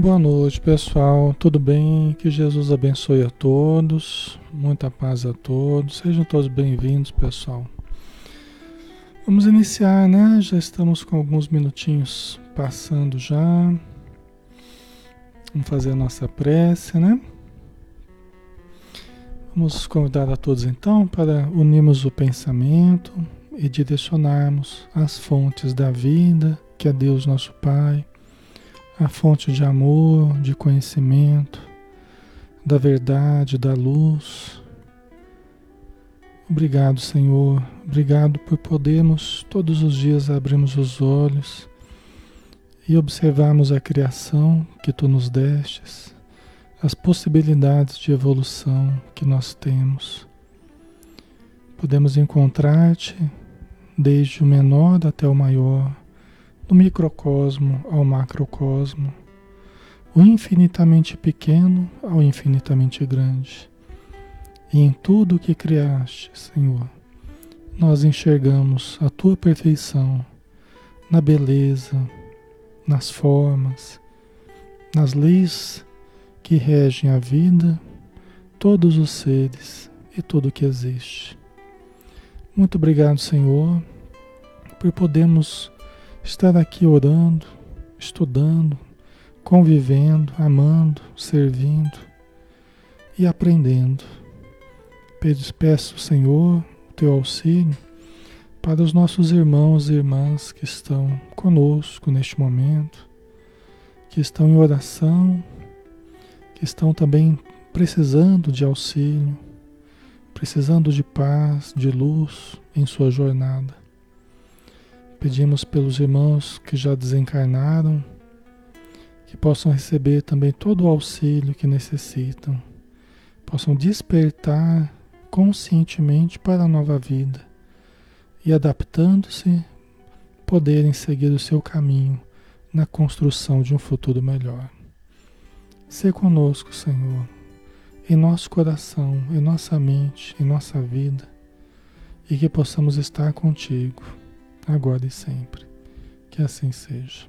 Boa noite, pessoal. Tudo bem? Que Jesus abençoe a todos. Muita paz a todos. Sejam todos bem-vindos, pessoal. Vamos iniciar, né? Já estamos com alguns minutinhos passando já. Vamos fazer a nossa prece, né? Vamos convidar a todos então para unirmos o pensamento e direcionarmos as fontes da vida, que é Deus nosso Pai a fonte de amor, de conhecimento, da verdade, da luz. Obrigado, Senhor. Obrigado por podermos todos os dias abrirmos os olhos e observarmos a criação que tu nos destes, as possibilidades de evolução que nós temos. Podemos encontrar-te desde o menor até o maior do microcosmo ao macrocosmo, o infinitamente pequeno ao infinitamente grande. E em tudo o que criaste, Senhor, nós enxergamos a tua perfeição na beleza, nas formas, nas leis que regem a vida, todos os seres e tudo o que existe. Muito obrigado, Senhor, por podermos estar aqui orando, estudando, convivendo, amando, servindo e aprendendo. Peço, Senhor, o teu auxílio para os nossos irmãos e irmãs que estão conosco neste momento, que estão em oração, que estão também precisando de auxílio, precisando de paz, de luz em sua jornada. Pedimos pelos irmãos que já desencarnaram, que possam receber também todo o auxílio que necessitam, possam despertar conscientemente para a nova vida e, adaptando-se, poderem seguir o seu caminho na construção de um futuro melhor. Se conosco, Senhor, em nosso coração, em nossa mente, em nossa vida, e que possamos estar contigo agora e sempre. Que assim seja.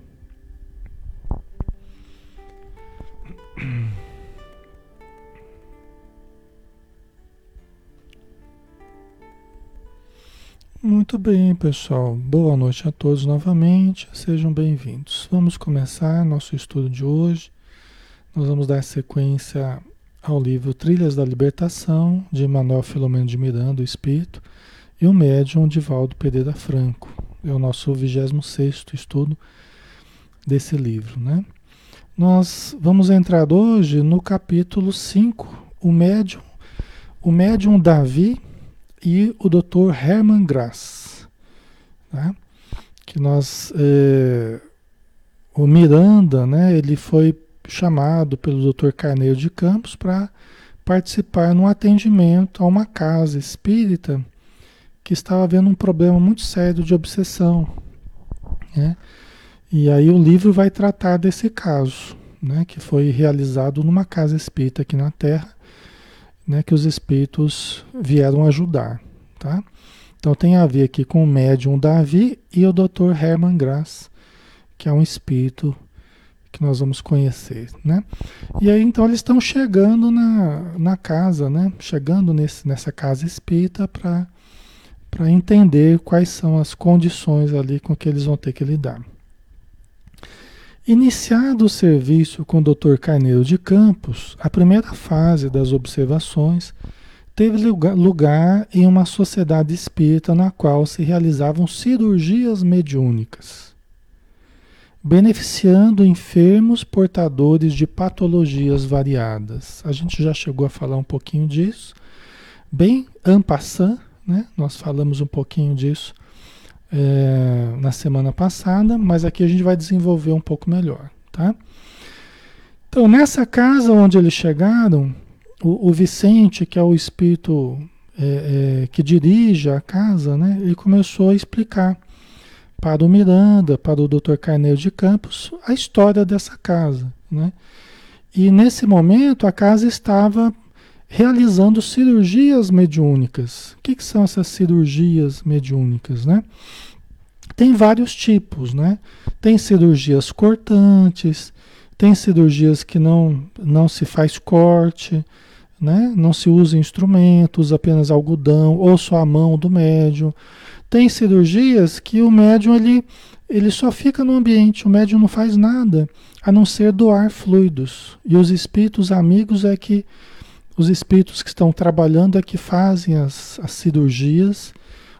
Muito bem, pessoal. Boa noite a todos novamente. Sejam bem-vindos. Vamos começar nosso estudo de hoje. Nós vamos dar sequência ao livro Trilhas da Libertação, de Manuel Filomeno de Miranda, o Espírito, e o médium Divaldo Pereira Franco. É o nosso 26 estudo desse livro, né? Nós vamos entrar hoje no capítulo 5, o médium, o médium Davi e o Dr. Hermann Grass, né? Que nós, é, o Miranda, né? Ele foi chamado pelo Dr. Carneiro de Campos para participar num atendimento a uma casa espírita que estava havendo um problema muito sério de obsessão. Né? E aí o livro vai tratar desse caso, né, que foi realizado numa casa espírita aqui na Terra, né, que os espíritos vieram ajudar. Tá? Então tem a ver aqui com o médium Davi e o Dr. Hermann Grass, que é um espírito que nós vamos conhecer, né? E aí então eles estão chegando na, na casa, né? Chegando nesse, nessa casa espírita para para entender quais são as condições ali com que eles vão ter que lidar. Iniciado o serviço com o Dr. Carneiro de Campos, a primeira fase das observações teve lugar em uma sociedade espírita na qual se realizavam cirurgias mediúnicas, beneficiando enfermos portadores de patologias variadas. A gente já chegou a falar um pouquinho disso, bem ampassant, né? Nós falamos um pouquinho disso é, na semana passada, mas aqui a gente vai desenvolver um pouco melhor. Tá? Então, nessa casa onde eles chegaram, o, o Vicente, que é o espírito é, é, que dirige a casa, né, ele começou a explicar para o Miranda, para o Dr. Carneiro de Campos, a história dessa casa. Né? E nesse momento a casa estava realizando cirurgias mediúnicas. O que, que, são essas cirurgias mediúnicas, né? Tem vários tipos, né? Tem cirurgias cortantes, tem cirurgias que não, não se faz corte, né? não se usa instrumentos, apenas algodão ou só a mão do médium. Tem cirurgias que o médium ele, ele só fica no ambiente, o médium não faz nada a não ser doar fluidos. E os espíritos amigos é que, os espíritos que estão trabalhando é que fazem as, as cirurgias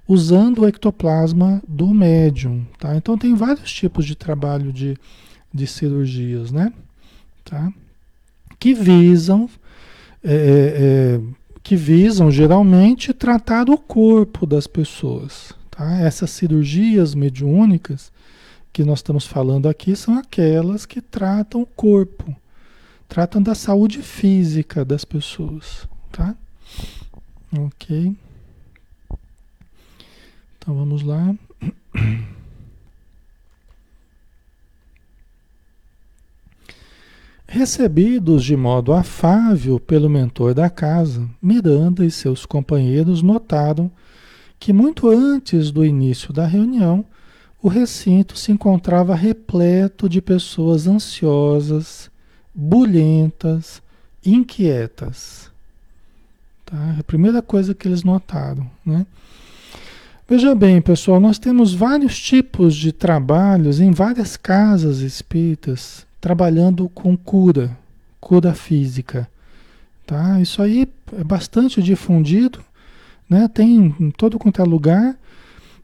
usando o ectoplasma do médium. Tá? Então tem vários tipos de trabalho de de cirurgias, né? Tá? Que visam, é, é, é, que visam geralmente tratar o corpo das pessoas. Tá? Essas cirurgias mediúnicas que nós estamos falando aqui são aquelas que tratam o corpo, tratam da saúde física das pessoas, tá? Ok. Então vamos lá. Recebidos de modo afável pelo mentor da casa, Miranda e seus companheiros notaram que muito antes do início da reunião, o recinto se encontrava repleto de pessoas ansiosas, bulhentas, inquietas. Tá? A primeira coisa que eles notaram. Né? Veja bem, pessoal, nós temos vários tipos de trabalhos em várias casas espíritas trabalhando com cura, cura física. Tá? Isso aí é bastante difundido, né? tem em todo quanto é lugar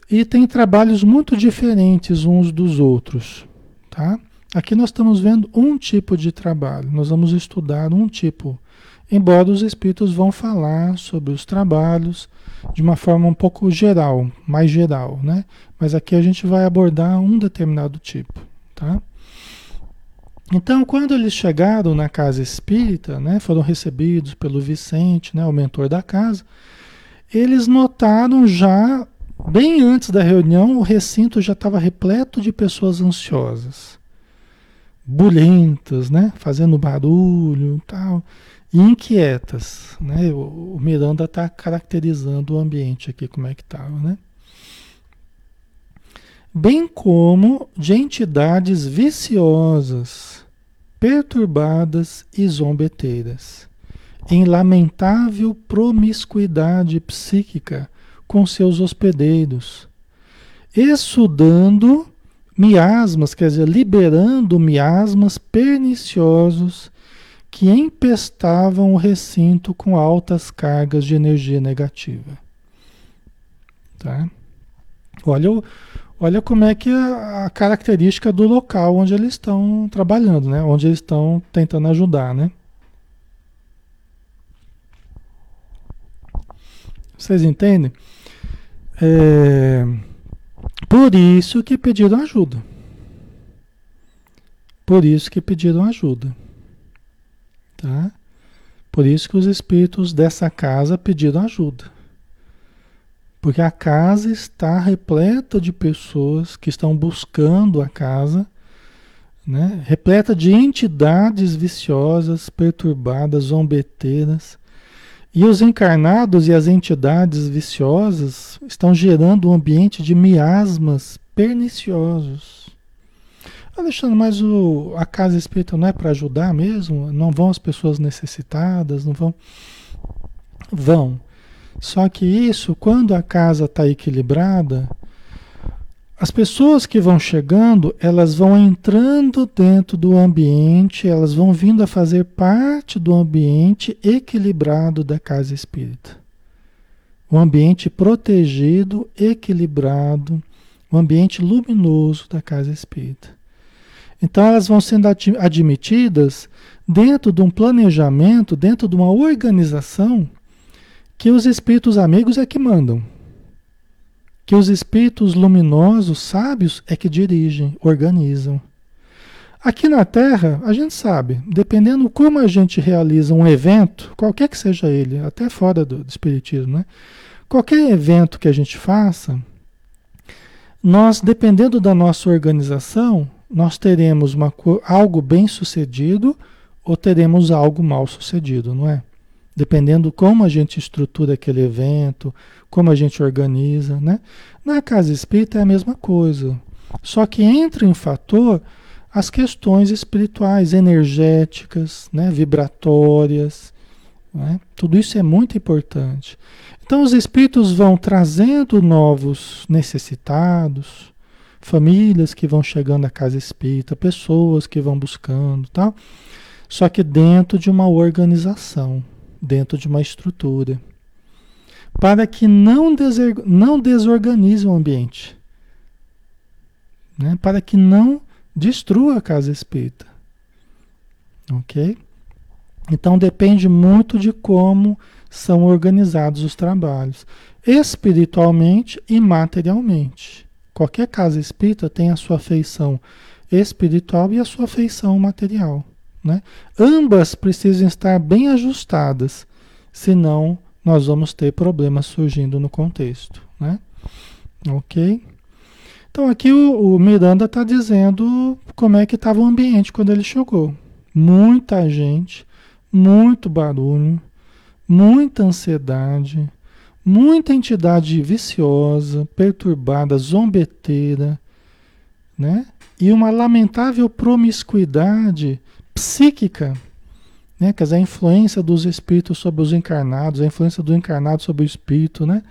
e tem trabalhos muito diferentes uns dos outros. Tá? Aqui nós estamos vendo um tipo de trabalho, nós vamos estudar um tipo, embora os espíritos vão falar sobre os trabalhos de uma forma um pouco geral, mais geral, né? Mas aqui a gente vai abordar um determinado tipo, tá? Então, quando eles chegaram na casa espírita, né, foram recebidos pelo Vicente, né, o mentor da casa, eles notaram já, bem antes da reunião, o recinto já estava repleto de pessoas ansiosas, bulhentas, né, fazendo barulho tal, e inquietas. Né, o, Miranda está caracterizando o ambiente aqui, como é que estava, né? bem como de entidades viciosas, perturbadas e zombeteiras, em lamentável promiscuidade psíquica com seus hospedeiros, exudando miasmas, quer dizer, liberando miasmas perniciosos que empestavam o recinto com altas cargas de energia negativa. Tá? Olha Olha como é que a, a característica do local onde eles estão trabalhando, né? Onde eles estão tentando ajudar, né? Vocês entendem? É, por isso que pediram ajuda. Por isso que pediram ajuda. Tá? Por isso que os espíritos dessa casa pediram ajuda. Porque a casa está repleta de pessoas que estão buscando a casa, né? repleta de entidades viciosas, perturbadas, zombeteiras. E os encarnados e as entidades viciosas estão gerando um ambiente de miasmas perniciosos. Alexandre, mas o, a casa espírita não é para ajudar mesmo? Não vão as pessoas necessitadas? Não vão? Vão. Só que isso, quando a casa está equilibrada, as pessoas que vão chegando, elas vão entrando dentro do ambiente, elas vão vindo a fazer parte do ambiente equilibrado da casa espírita. O ambiente protegido, equilibrado, o ambiente luminoso da casa espírita. Então elas vão sendo admitidas dentro de um planejamento, dentro de uma organização que os espíritos amigos é que mandam. Que os espíritos luminosos, sábios, é que dirigem, organizam. Aqui na Terra, a gente sabe, dependendo como a gente realiza um evento, qualquer que seja ele, até fora do, do Espiritismo, né? Qualquer evento que a gente faça, nós, dependendo da nossa organização, nós teremos uma, algo bem sucedido ou teremos algo mal sucedido, não é? Dependendo como a gente estrutura aquele evento, como a gente organiza, né? Na casa espírita é a mesma coisa. Só que entra em fator as questões espirituais, energéticas, né, vibratórias. Né? Tudo isso é muito importante. Então, os espíritos vão trazendo novos necessitados, famílias que vão chegando à casa espírita, pessoas que vão buscando, tal. Só que dentro de uma organização, dentro de uma estrutura, para que não, não desorganize o ambiente, né? para que não destrua a casa espírita. Ok? Então depende muito de como são organizados os trabalhos, espiritualmente e materialmente. Qualquer casa espírita tem a sua feição espiritual e a sua feição material. Né? Ambas precisam estar bem ajustadas, senão nós vamos ter problemas surgindo no contexto. Né? Ok? Então aqui o, o Miranda está dizendo como é que estava o ambiente quando ele chegou. Muita gente, muito barulho, muita ansiedade, muita entidade viciosa, perturbada, zombeteira, né? E uma lamentável promiscuidade psíquica, né? Quer dizer, a influência dos espíritos sobre os encarnados, a influência do encarnado sobre o espírito, né?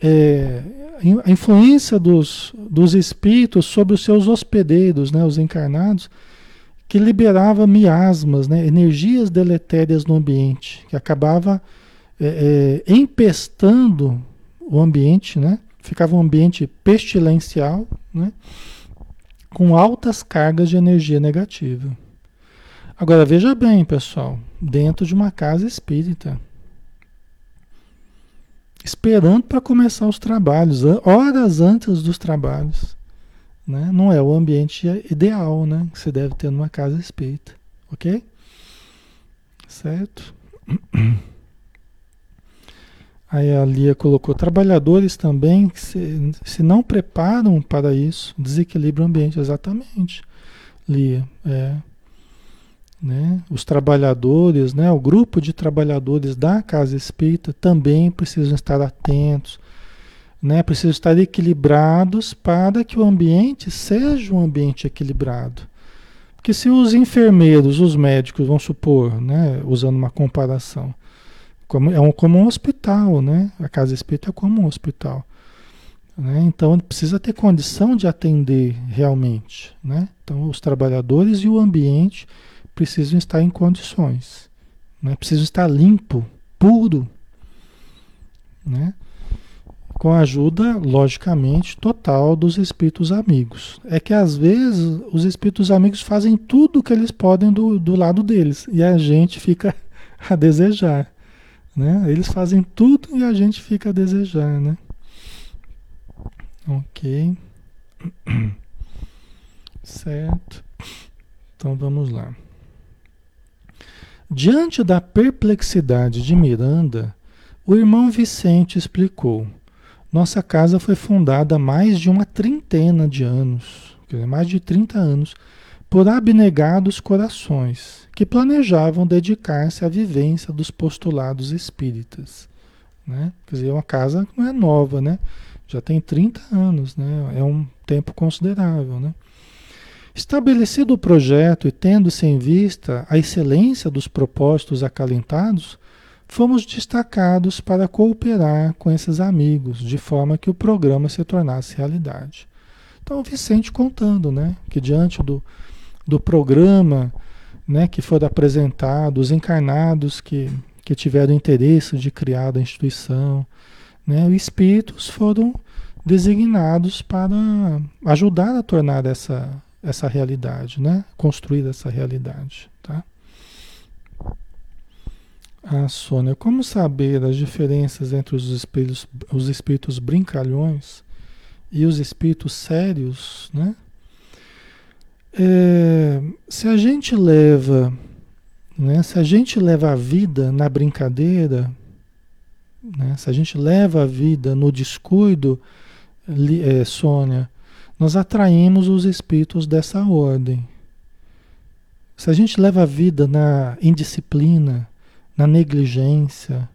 É, a influência dos, dos espíritos sobre os seus hospedeiros, né, os encarnados, que liberava miasmas, né, energias deletérias no ambiente, que acabava é, é, empestando o ambiente, né, ficava um ambiente pestilencial, né, com altas cargas de energia negativa. Agora veja bem, pessoal, dentro de uma casa espírita, esperando para começar os trabalhos, horas antes dos trabalhos. Né? Não é o ambiente ideal né? que você deve ter numa casa espírita. Ok? Certo? Aí a Lia colocou: trabalhadores também se, se não preparam para isso, desequilibram o ambiente. Exatamente, Lia. É. Né? Os trabalhadores, né? o grupo de trabalhadores da casa espírita também precisam estar atentos, né? precisam estar equilibrados para que o ambiente seja um ambiente equilibrado. Porque se os enfermeiros, os médicos, vamos supor, né? usando uma comparação, como, é um, como um hospital, né? a casa espírita é como um hospital. Né? Então precisa ter condição de atender realmente. Né? Então os trabalhadores e o ambiente precisam estar em condições, né? precisam estar limpo, puro, né? com a ajuda, logicamente, total dos espíritos amigos. É que às vezes os espíritos amigos fazem tudo o que eles podem do, do lado deles e a gente fica a desejar. Né? Eles fazem tudo e a gente fica a desejar. Né? Ok. Certo. Então vamos lá. Diante da perplexidade de Miranda, o irmão Vicente explicou: Nossa casa foi fundada há mais de uma trintena de anos, mais de 30 anos, por abnegados corações que planejavam dedicar-se à vivência dos postulados espíritas. Né? Quer dizer, uma casa não é nova, né? já tem 30 anos, né? é um tempo considerável. Né? Estabelecido o projeto e tendo-se em vista a excelência dos propósitos acalentados, fomos destacados para cooperar com esses amigos, de forma que o programa se tornasse realidade. Então, o Vicente contando, né, que diante do, do programa né, que foi apresentado, os encarnados que, que tiveram interesse de criar a instituição, né, os espíritos foram designados para ajudar a tornar essa, essa realidade, né? Construir essa realidade, tá? Ah, Sônia, como saber as diferenças entre os espíritos, os espíritos brincalhões e os espíritos sérios, né? É, se a gente leva, né? Se a gente leva a vida na brincadeira, né? Se a gente leva a vida no descuido, é, Sônia, nós atraímos os espíritos dessa ordem. Se a gente leva a vida na indisciplina, na negligência,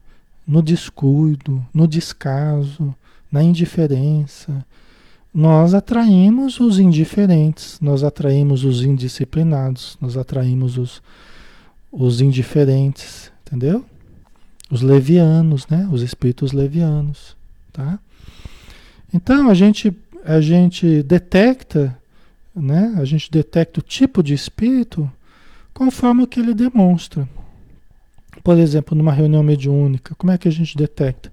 no descuido, no descaso, na indiferença, nós atraímos os indiferentes, nós atraímos os indisciplinados, nós atraímos os, os indiferentes, entendeu? Os levianos, né? Os espíritos levianos, tá? Então a gente a gente detecta, né? A gente detecta o tipo de espírito conforme o que ele demonstra. Por exemplo, numa reunião mediúnica, como é que a gente detecta?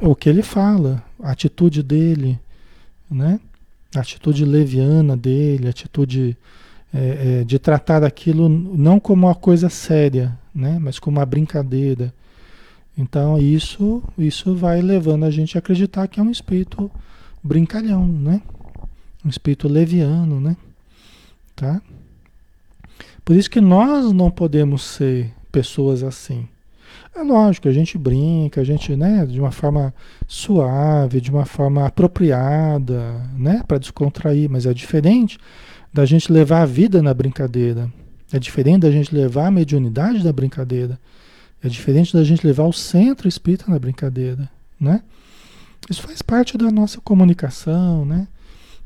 O que ele fala, a atitude dele, né? A atitude leviana dele, a atitude é, é, de tratar aquilo não como uma coisa séria, né? Mas como uma brincadeira. Então isso, isso vai levando a gente a acreditar que é um espírito brincalhão, né? Um espírito leviano, né? Tá? Por isso que nós não podemos ser pessoas assim. É lógico, a gente brinca, a gente, né, de uma forma suave, de uma forma apropriada, né, para descontrair, mas é diferente da gente levar a vida na brincadeira. É diferente da gente levar a mediunidade na brincadeira. É diferente da gente levar o centro espírita na brincadeira, né? Isso faz parte da nossa comunicação, né?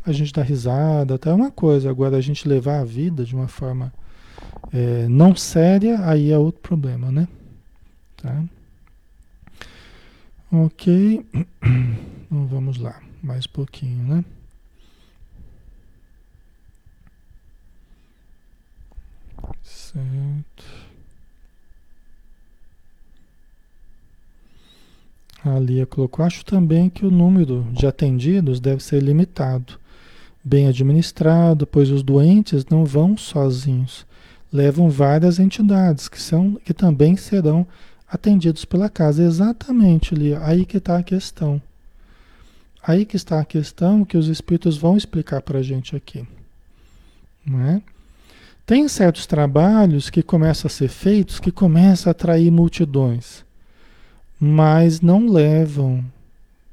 A gente dá risada, até uma coisa. Agora, a gente levar a vida de uma forma é, não séria, aí é outro problema, né? Tá? Ok. Então vamos lá, mais um pouquinho, né? Certo. A Lia colocou, acho também que o número de atendidos deve ser limitado, bem administrado, pois os doentes não vão sozinhos, levam várias entidades que, são, que também serão atendidos pela casa. Exatamente, Lia. Aí que está a questão. Aí que está a questão que os espíritos vão explicar para a gente aqui. Não é? Tem certos trabalhos que começam a ser feitos que começam a atrair multidões, mas não levam,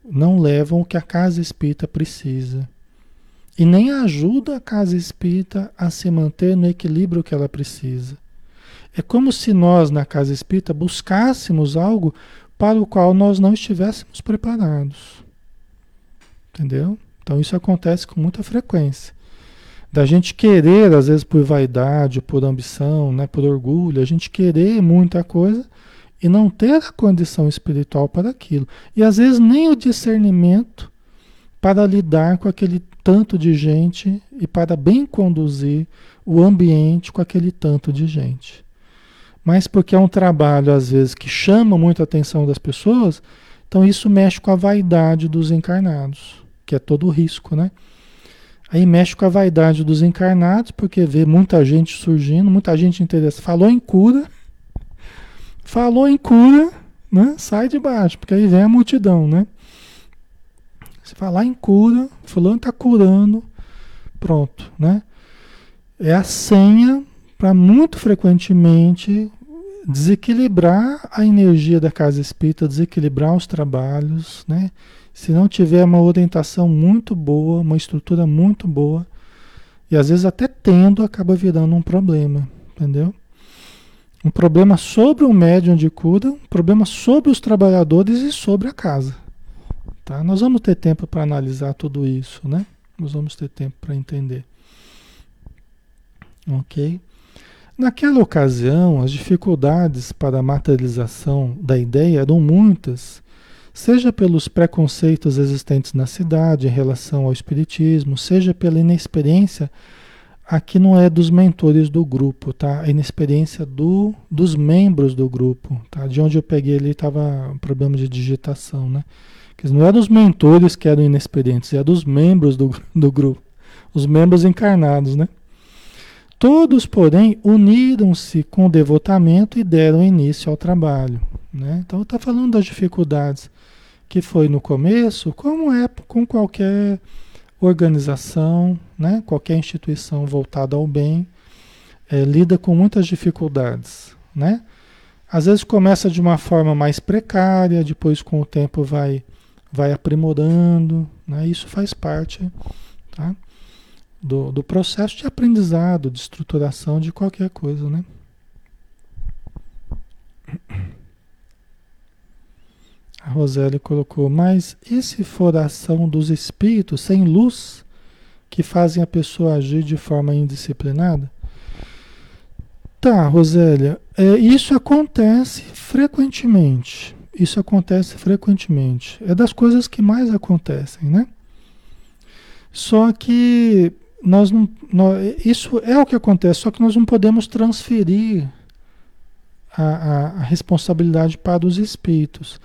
não levam o que a casa espírita precisa. E nem ajuda a casa espírita a se manter no equilíbrio que ela precisa. É como se nós, na casa espírita, buscássemos algo para o qual nós não estivéssemos preparados. Entendeu? Então isso acontece com muita frequência. Da gente querer, às vezes por vaidade, por ambição, né, por orgulho, a gente querer muita coisa e não ter a condição espiritual para aquilo. E às vezes nem o discernimento para lidar com aquele tanto de gente e para bem conduzir o ambiente com aquele tanto de gente mas porque é um trabalho, às vezes, que chama muito a atenção das pessoas, então isso mexe com a vaidade dos encarnados, que é todo o risco, né? Aí mexe com a vaidade dos encarnados, porque vê muita gente surgindo, muita gente interessada. Falou em cura, falou em cura, né? Sai de baixo, porque aí vem a multidão, né? Se falar em cura, fulano está curando, pronto, né? É a senha para muito frequentemente desequilibrar a energia da casa espírita, desequilibrar os trabalhos, né? Se não tiver uma orientação muito boa, uma estrutura muito boa, e às vezes até tendo, acaba virando um problema, entendeu? Um problema sobre o médium de cura, um problema sobre os trabalhadores e sobre a casa. Tá? Nós vamos ter tempo para analisar tudo isso, né? Nós vamos ter tempo para entender. Ok? Naquela ocasião, as dificuldades para a materialização da ideia eram muitas, seja pelos preconceitos existentes na cidade em relação ao espiritismo, seja pela inexperiência, aqui não é dos mentores do grupo, tá? A inexperiência do, dos membros do grupo, tá? De onde eu peguei ali estava problema de digitação, né? Que não eram os mentores que eram inexperientes, é dos membros do, do grupo, os membros encarnados, né? Todos, porém, uniram-se com devotamento e deram início ao trabalho. Né? Então, está falando das dificuldades que foi no começo, como é com qualquer organização, né? qualquer instituição voltada ao bem, é, lida com muitas dificuldades. Né? Às vezes começa de uma forma mais precária, depois com o tempo vai, vai aprimorando, né? isso faz parte. Tá? do, do processo de aprendizado, de estruturação de qualquer coisa, né? A Roseli colocou, mas e se for a ação dos espíritos sem luz que fazem a pessoa agir de forma indisciplinada? Tá, Rosélia, é, isso acontece frequentemente. Isso acontece frequentemente. É das coisas que mais acontecem, né? Só que nós não. Nós, isso é o que acontece, só que nós não podemos transferir a, a, a responsabilidade para os espíritos.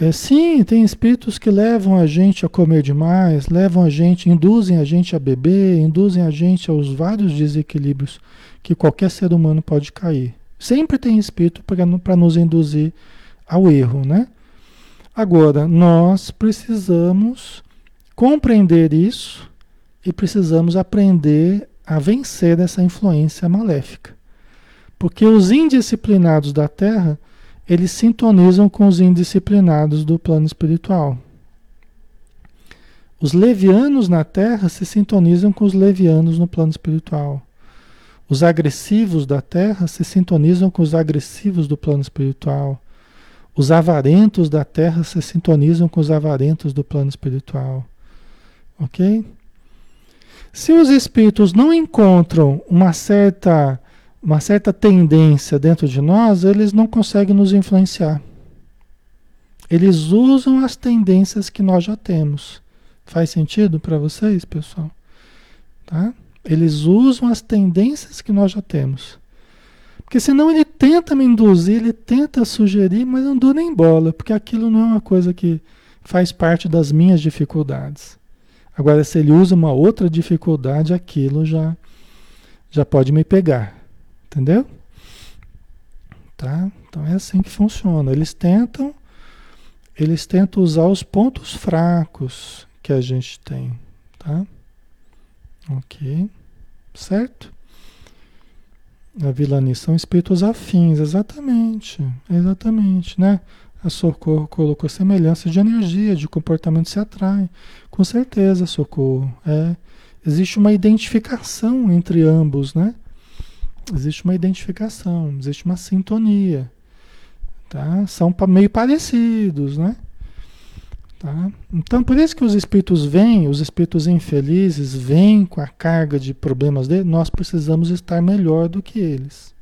É, sim, tem espíritos que levam a gente a comer demais, levam a gente, induzem a gente a beber, induzem a gente aos vários desequilíbrios que qualquer ser humano pode cair. Sempre tem espírito para nos induzir ao erro, né? Agora, nós precisamos compreender isso e precisamos aprender a vencer essa influência maléfica. Porque os indisciplinados da Terra, eles sintonizam com os indisciplinados do plano espiritual. Os levianos na Terra se sintonizam com os levianos no plano espiritual. Os agressivos da terra se sintonizam com os agressivos do plano espiritual. Os avarentos da terra se sintonizam com os avarentos do plano espiritual. Ok? Se os espíritos não encontram uma certa, uma certa tendência dentro de nós, eles não conseguem nos influenciar. Eles usam as tendências que nós já temos. Faz sentido para vocês, pessoal? Tá? Eles usam as tendências que nós já temos. Porque senão ele tenta me induzir, ele tenta sugerir, mas eu não dou nem bola, porque aquilo não é uma coisa que faz parte das minhas dificuldades. Agora, se ele usa uma outra dificuldade, aquilo já, já pode me pegar. Entendeu? Tá? Então é assim que funciona. Eles tentam, eles tentam usar os pontos fracos que a gente tem. Tá? Ok. Certo? A vilania são espíritos afins, exatamente. Exatamente, né? A Socorro colocou semelhança de energia, de comportamento se atrai. Com certeza, Socorro. É, existe uma identificação entre ambos, né? Existe uma identificação, existe uma sintonia. Tá? São meio parecidos, né? Tá? Então, por isso que os espíritos vêm, os espíritos infelizes vêm com a carga de problemas dele, nós precisamos estar melhor do que eles.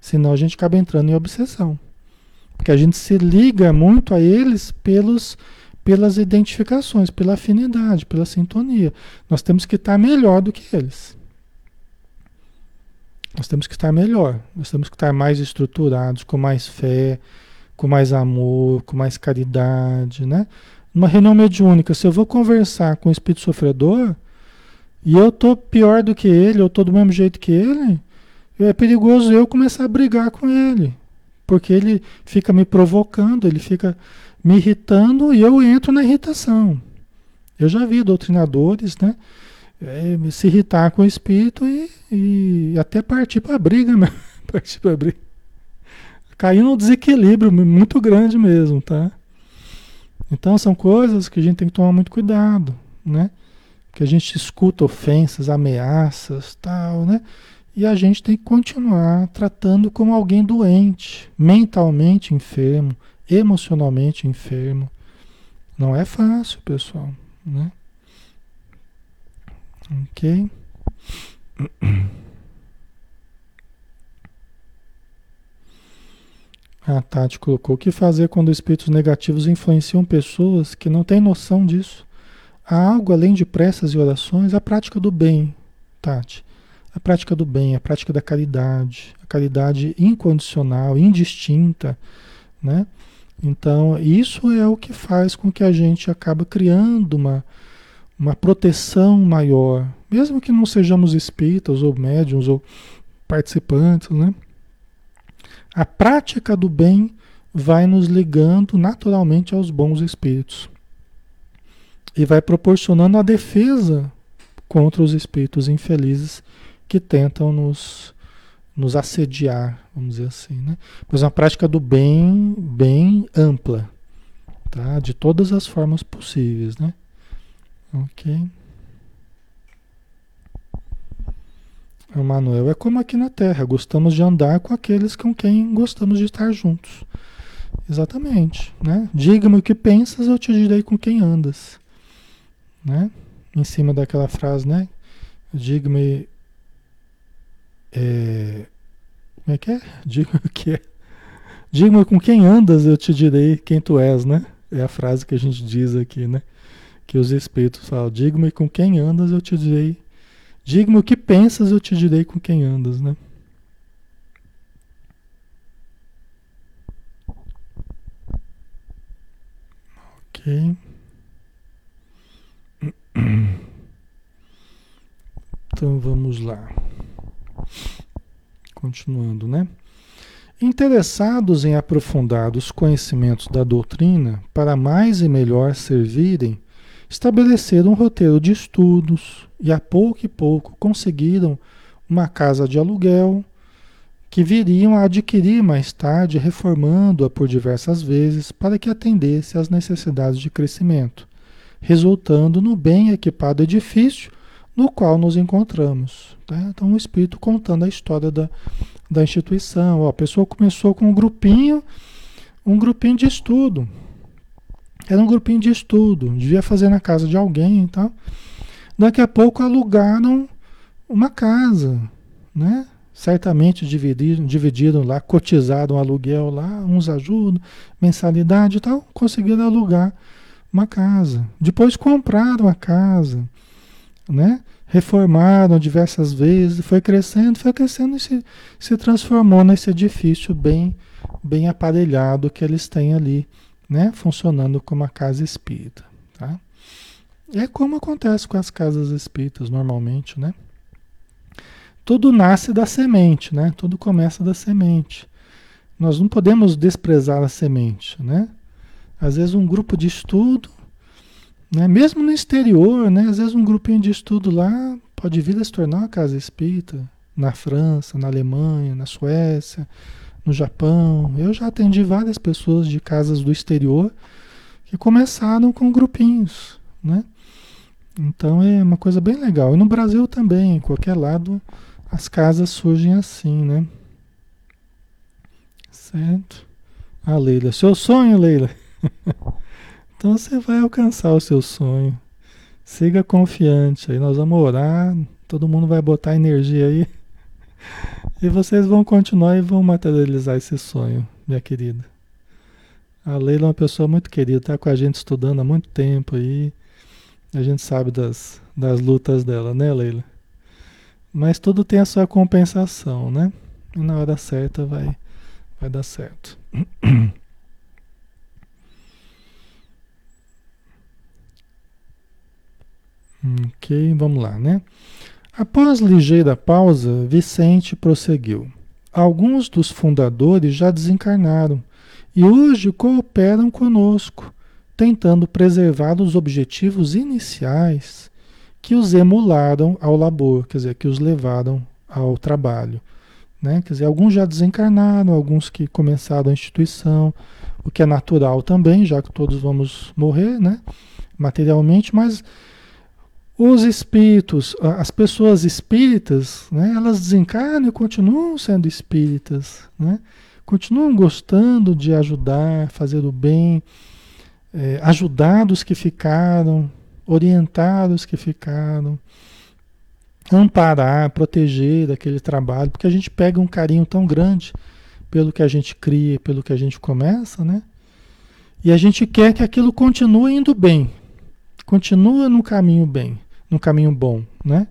Senão a gente acaba entrando em obsessão. Porque a gente se liga muito a eles pelos, pelas identificações, pela afinidade, pela sintonia. Nós temos que estar melhor do que eles. Nós temos que estar melhor, nós temos que estar mais estruturados, com mais fé, com mais amor, com mais caridade, né? Numa reunião mediúnica, se eu vou conversar com o espírito sofredor e eu tô pior do que ele, eu tô do mesmo jeito que ele, é perigoso eu começar a brigar com ele. Porque ele fica me provocando, ele fica me irritando e eu entro na irritação. Eu já vi doutrinadores, né? É, se irritar com o espírito e, e até partir para a briga mesmo. partir para briga. Cair num desequilíbrio muito grande mesmo, tá? Então são coisas que a gente tem que tomar muito cuidado, né? Que a gente escuta ofensas, ameaças, tal, né? E a gente tem que continuar tratando como alguém doente, mentalmente enfermo, emocionalmente enfermo. Não é fácil, pessoal, né? Ok? A Tati colocou: o que fazer quando espíritos negativos influenciam pessoas que não têm noção disso? Há algo além de preces e orações? A prática do bem, Tati. A prática do bem, a prática da caridade, a caridade incondicional, indistinta, né? Então, isso é o que faz com que a gente acabe criando uma, uma proteção maior, mesmo que não sejamos espíritas ou médiums ou participantes, né? A prática do bem vai nos ligando naturalmente aos bons espíritos e vai proporcionando a defesa contra os espíritos infelizes que tentam nos, nos assediar, vamos dizer assim, né? Pois é uma prática do bem bem ampla, tá? De todas as formas possíveis, né? Ok. O Manuel é como aqui na Terra, gostamos de andar com aqueles com quem gostamos de estar juntos. Exatamente, né? Diga-me o que pensas, eu te direi com quem andas, né? Em cima daquela frase, né? Diga-me é, como é que é? Diga-me o que é. Diga-me com quem andas, eu te direi quem tu és, né? É a frase que a gente diz aqui, né? Que os espíritos falam: Diga-me com quem andas, eu te direi. Diga-me o que pensas, eu te direi com quem andas, né? Ok. Então vamos lá. Continuando, né? Interessados em aprofundar os conhecimentos da doutrina para mais e melhor servirem, estabeleceram um roteiro de estudos e a pouco e pouco conseguiram uma casa de aluguel que viriam a adquirir mais tarde, reformando-a por diversas vezes para que atendesse às necessidades de crescimento, resultando no bem equipado edifício no qual nos encontramos. Tá? Então, o Espírito contando a história da, da instituição. Ó, a pessoa começou com um grupinho, um grupinho de estudo. Era um grupinho de estudo, devia fazer na casa de alguém e tal. Daqui a pouco alugaram uma casa, né? Certamente dividiram, dividiram lá, cotizaram aluguel lá, uns ajudam, mensalidade e tal, conseguiram alugar uma casa. Depois compraram a casa, né? reformaram diversas vezes, foi crescendo, foi crescendo e se, se transformou nesse edifício bem, bem aparelhado que eles têm ali, né? funcionando como uma casa espírita. Tá? É como acontece com as casas espíritas normalmente, né? Tudo nasce da semente, né? Tudo começa da semente. Nós não podemos desprezar a semente, né? Às vezes um grupo de estudo né? Mesmo no exterior, né? às vezes um grupinho de estudo lá pode vir a se tornar uma casa espírita, na França, na Alemanha, na Suécia, no Japão. Eu já atendi várias pessoas de casas do exterior que começaram com grupinhos, né? Então é uma coisa bem legal. E no Brasil também, em qualquer lado, as casas surgem assim, né? Certo? Ah, Leila, seu sonho, Leila. Então você vai alcançar o seu sonho. Siga confiante. Aí nós vamos orar, todo mundo vai botar energia aí. E vocês vão continuar e vão materializar esse sonho, minha querida. A Leila é uma pessoa muito querida, está com a gente estudando há muito tempo aí. A gente sabe das, das lutas dela, né, Leila? Mas tudo tem a sua compensação, né? E na hora certa vai, vai dar certo. Ok, vamos lá, né? Após ligeira pausa, Vicente prosseguiu. Alguns dos fundadores já desencarnaram e hoje cooperam conosco, tentando preservar os objetivos iniciais que os emularam ao labor, quer dizer, que os levaram ao trabalho. Né? Quer dizer, alguns já desencarnaram, alguns que começaram a instituição, o que é natural também, já que todos vamos morrer, né? materialmente, mas os espíritos, as pessoas espíritas, né, elas desencarnam e continuam sendo espíritas, né? continuam gostando de ajudar, fazer o bem, é, ajudar os que ficaram, orientar os que ficaram, amparar, proteger aquele trabalho, porque a gente pega um carinho tão grande pelo que a gente cria, pelo que a gente começa, né? E a gente quer que aquilo continue indo bem, continue no caminho bem no caminho bom, né?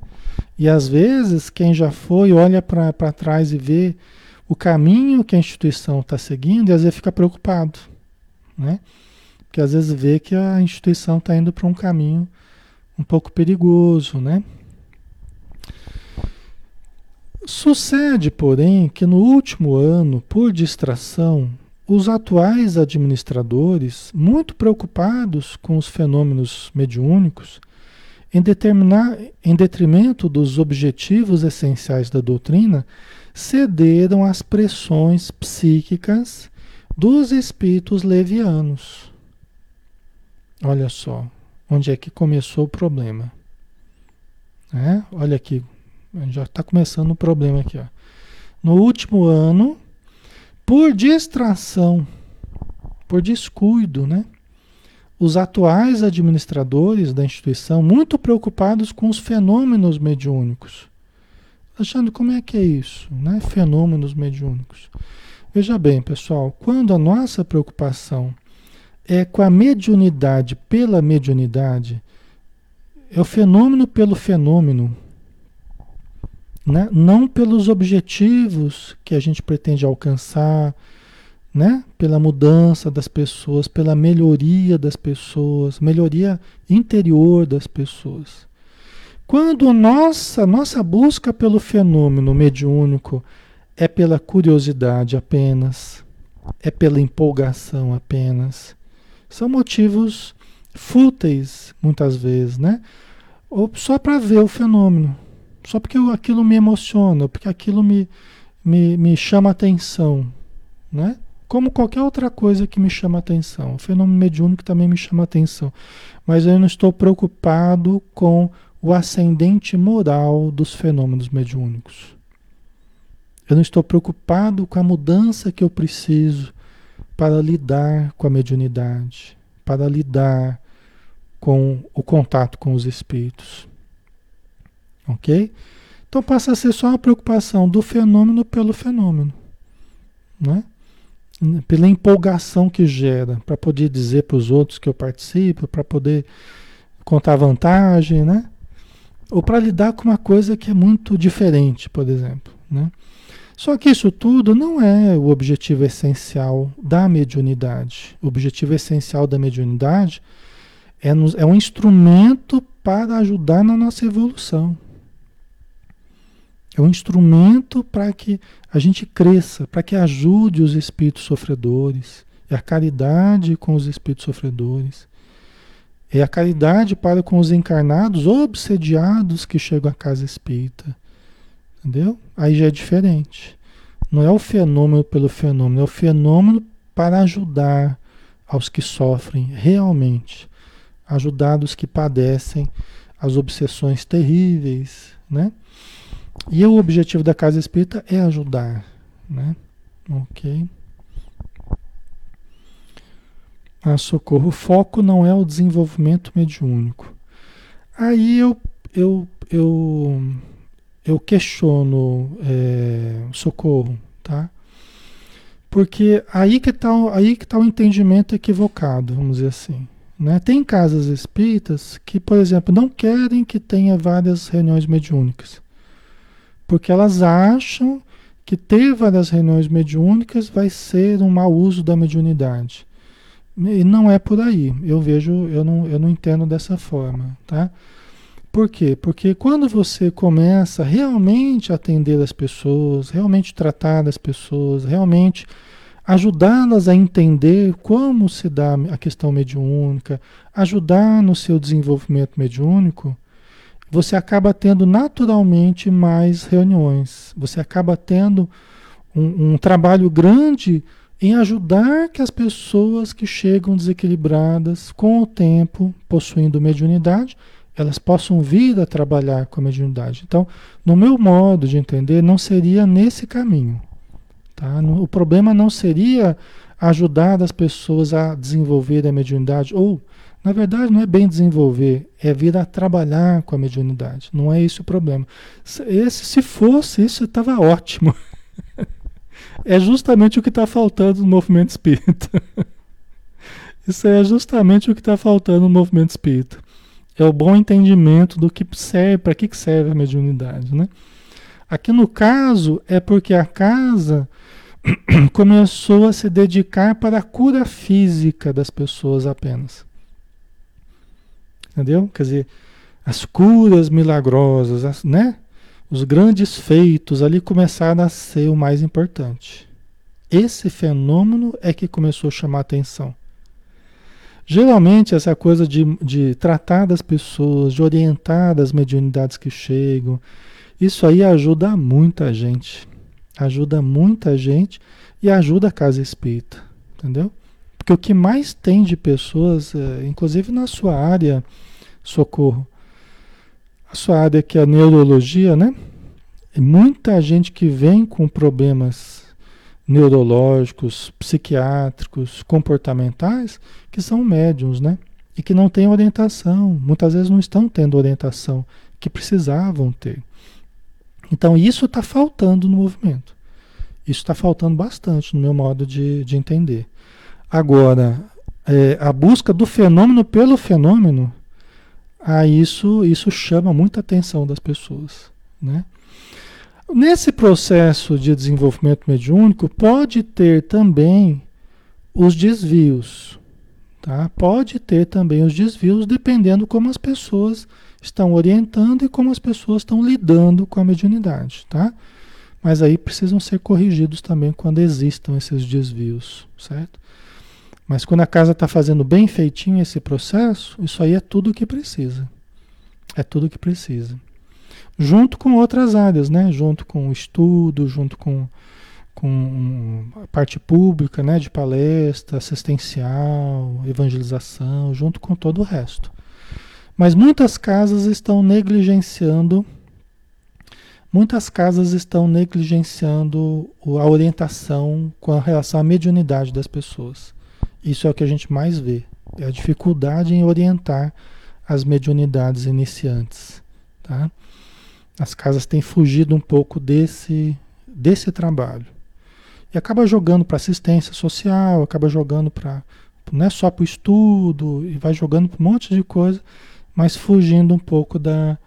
E às vezes quem já foi olha para trás e vê o caminho que a instituição está seguindo e às vezes fica preocupado, né? Porque às vezes vê que a instituição está indo para um caminho um pouco perigoso, né? Sucede, porém, que no último ano, por distração, os atuais administradores, muito preocupados com os fenômenos mediúnicos, em, determinar, em detrimento dos objetivos essenciais da doutrina, cederam às pressões psíquicas dos espíritos levianos. Olha só, onde é que começou o problema. É? Olha aqui, já está começando o problema aqui. Ó. No último ano, por distração, por descuido, né? Os atuais administradores da instituição muito preocupados com os fenômenos mediúnicos. Achando como é que é isso, né? Fenômenos mediúnicos. Veja bem, pessoal, quando a nossa preocupação é com a mediunidade pela mediunidade, é o fenômeno pelo fenômeno, né? não pelos objetivos que a gente pretende alcançar, né? pela mudança das pessoas, pela melhoria das pessoas, melhoria interior das pessoas. Quando nossa, nossa busca pelo fenômeno mediúnico é pela curiosidade apenas, é pela empolgação apenas, são motivos fúteis, muitas vezes, né? Ou só para ver o fenômeno, só porque aquilo me emociona, porque aquilo me, me, me chama atenção, né? Como qualquer outra coisa que me chama atenção. O fenômeno mediúnico também me chama atenção. Mas eu não estou preocupado com o ascendente moral dos fenômenos mediúnicos. Eu não estou preocupado com a mudança que eu preciso para lidar com a mediunidade, para lidar com o contato com os espíritos. Ok? Então passa a ser só uma preocupação do fenômeno pelo fenômeno, né? Pela empolgação que gera, para poder dizer para os outros que eu participo, para poder contar vantagem, né? Ou para lidar com uma coisa que é muito diferente, por exemplo, né? Só que isso tudo não é o objetivo essencial da mediunidade. O objetivo essencial da mediunidade é, nos, é um instrumento para ajudar na nossa evolução. É um instrumento para que a gente cresça, para que ajude os espíritos sofredores. É a caridade com os espíritos sofredores. É a caridade para com os encarnados obsediados que chegam à casa espírita. Entendeu? Aí já é diferente. Não é o fenômeno pelo fenômeno, é o fenômeno para ajudar aos que sofrem realmente, ajudar os que padecem as obsessões terríveis, né? E o objetivo da casa espírita é ajudar, né? Ok. A socorro. O foco não é o desenvolvimento mediúnico. Aí eu, eu, eu eu questiono é, socorro, tá? Porque aí que está aí que tá o entendimento equivocado, vamos dizer assim. Né? Tem casas espíritas que, por exemplo, não querem que tenha várias reuniões mediúnicas. Porque elas acham que ter várias reuniões mediúnicas vai ser um mau uso da mediunidade. E não é por aí. Eu vejo, eu não, eu não entendo dessa forma, tá? Por quê? Porque quando você começa realmente a atender as pessoas, realmente tratar as pessoas, realmente ajudá-las a entender como se dá a questão mediúnica, ajudar no seu desenvolvimento mediúnico, você acaba tendo naturalmente mais reuniões. Você acaba tendo um, um trabalho grande em ajudar que as pessoas que chegam desequilibradas com o tempo, possuindo mediunidade, elas possam vir a trabalhar com a mediunidade. Então, no meu modo de entender, não seria nesse caminho. Tá? O problema não seria ajudar as pessoas a desenvolver a mediunidade, ou, na verdade, não é bem desenvolver, é vir a trabalhar com a mediunidade. Não é esse o problema. Esse, se fosse, isso estava ótimo. é justamente o que está faltando no movimento espírita. Isso é justamente o que está faltando no movimento espírita é o bom entendimento do que serve, para que serve a mediunidade, né? Aqui no caso é porque a casa começou a se dedicar para a cura física das pessoas apenas. Entendeu? Quer dizer, as curas milagrosas, as, né? Os grandes feitos ali começaram a ser o mais importante. Esse fenômeno é que começou a chamar atenção. Geralmente, essa coisa de, de tratar das pessoas, de orientar as mediunidades que chegam, isso aí ajuda muita gente. Ajuda muita gente e ajuda a casa espírita, entendeu? Porque o que mais tem de pessoas, é, inclusive na sua área, socorro, a sua área que é a neurologia, né? muita gente que vem com problemas neurológicos, psiquiátricos, comportamentais, que são médiums, né? E que não têm orientação, muitas vezes não estão tendo orientação que precisavam ter. Então isso está faltando no movimento. Isso está faltando bastante no meu modo de, de entender. Agora, é, a busca do fenômeno pelo fenômeno, a isso, isso chama muita atenção das pessoas. Né? Nesse processo de desenvolvimento mediúnico, pode ter também os desvios. Tá? Pode ter também os desvios, dependendo como as pessoas estão orientando e como as pessoas estão lidando com a mediunidade. Tá? Mas aí precisam ser corrigidos também quando existam esses desvios, certo? Mas quando a casa está fazendo bem feitinho esse processo, isso aí é tudo o que precisa. É tudo o que precisa junto com outras áreas, né? Junto com o estudo, junto com, com a parte pública, né? De palestra, assistencial, evangelização, junto com todo o resto. Mas muitas casas estão negligenciando, muitas casas estão negligenciando a orientação com relação à mediunidade das pessoas. Isso é o que a gente mais vê, é a dificuldade em orientar as mediunidades iniciantes, tá? As casas têm fugido um pouco desse, desse trabalho. E acaba jogando para assistência social, acaba jogando para. Não é só para o estudo, e vai jogando para um monte de coisa, mas fugindo um pouco da,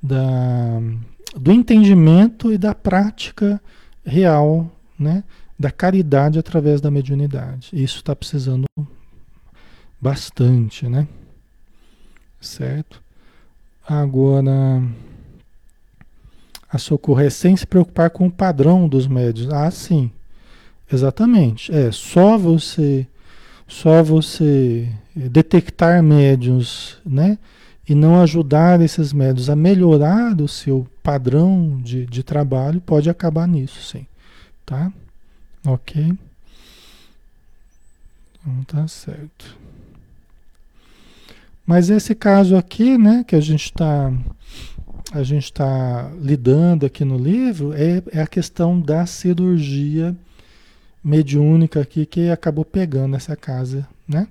da, do entendimento e da prática real, né? Da caridade através da mediunidade. Isso está precisando bastante, né? Certo? Agora a socorro é sem se preocupar com o padrão dos médios. Ah, sim. Exatamente. É só você só você detectar médios, né? E não ajudar esses médios a melhorar o seu padrão de, de trabalho, pode acabar nisso, sim. Tá? Ok? Então tá certo. Mas esse caso aqui, né, que a gente está a gente está lidando aqui no livro é, é, a questão da cirurgia mediúnica aqui que acabou pegando essa casa, né?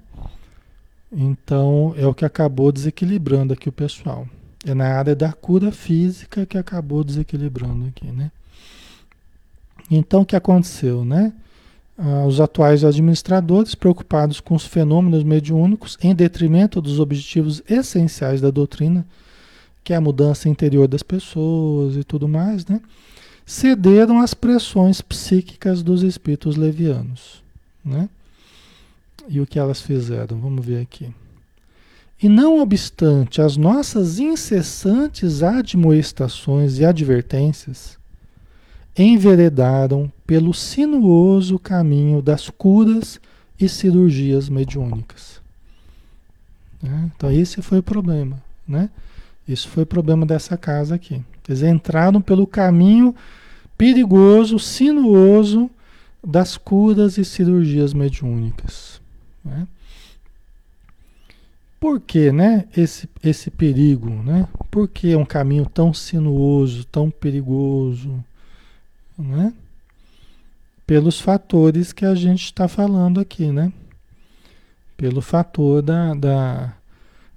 Então é o que acabou desequilibrando aqui o pessoal. É na área da cura física que acabou desequilibrando aqui, né? Então o que aconteceu, né? Ah, os atuais administradores, preocupados com os fenômenos mediúnicos, em detrimento dos objetivos essenciais da doutrina, que é a mudança interior das pessoas e tudo mais, né? Cederam às pressões psíquicas dos espíritos levianos, né? E o que elas fizeram? Vamos ver aqui. E não obstante as nossas incessantes admoestações e advertências, enveredaram pelo sinuoso caminho das curas e cirurgias mediúnicas. Né? Então esse foi o problema, né? Isso foi o problema dessa casa aqui. Eles entraram pelo caminho perigoso, sinuoso das curas e cirurgias mediúnicas. Né? Por que né, esse, esse perigo? Né? Por que é um caminho tão sinuoso, tão perigoso? Né? Pelos fatores que a gente está falando aqui, né? Pelo fator da, da,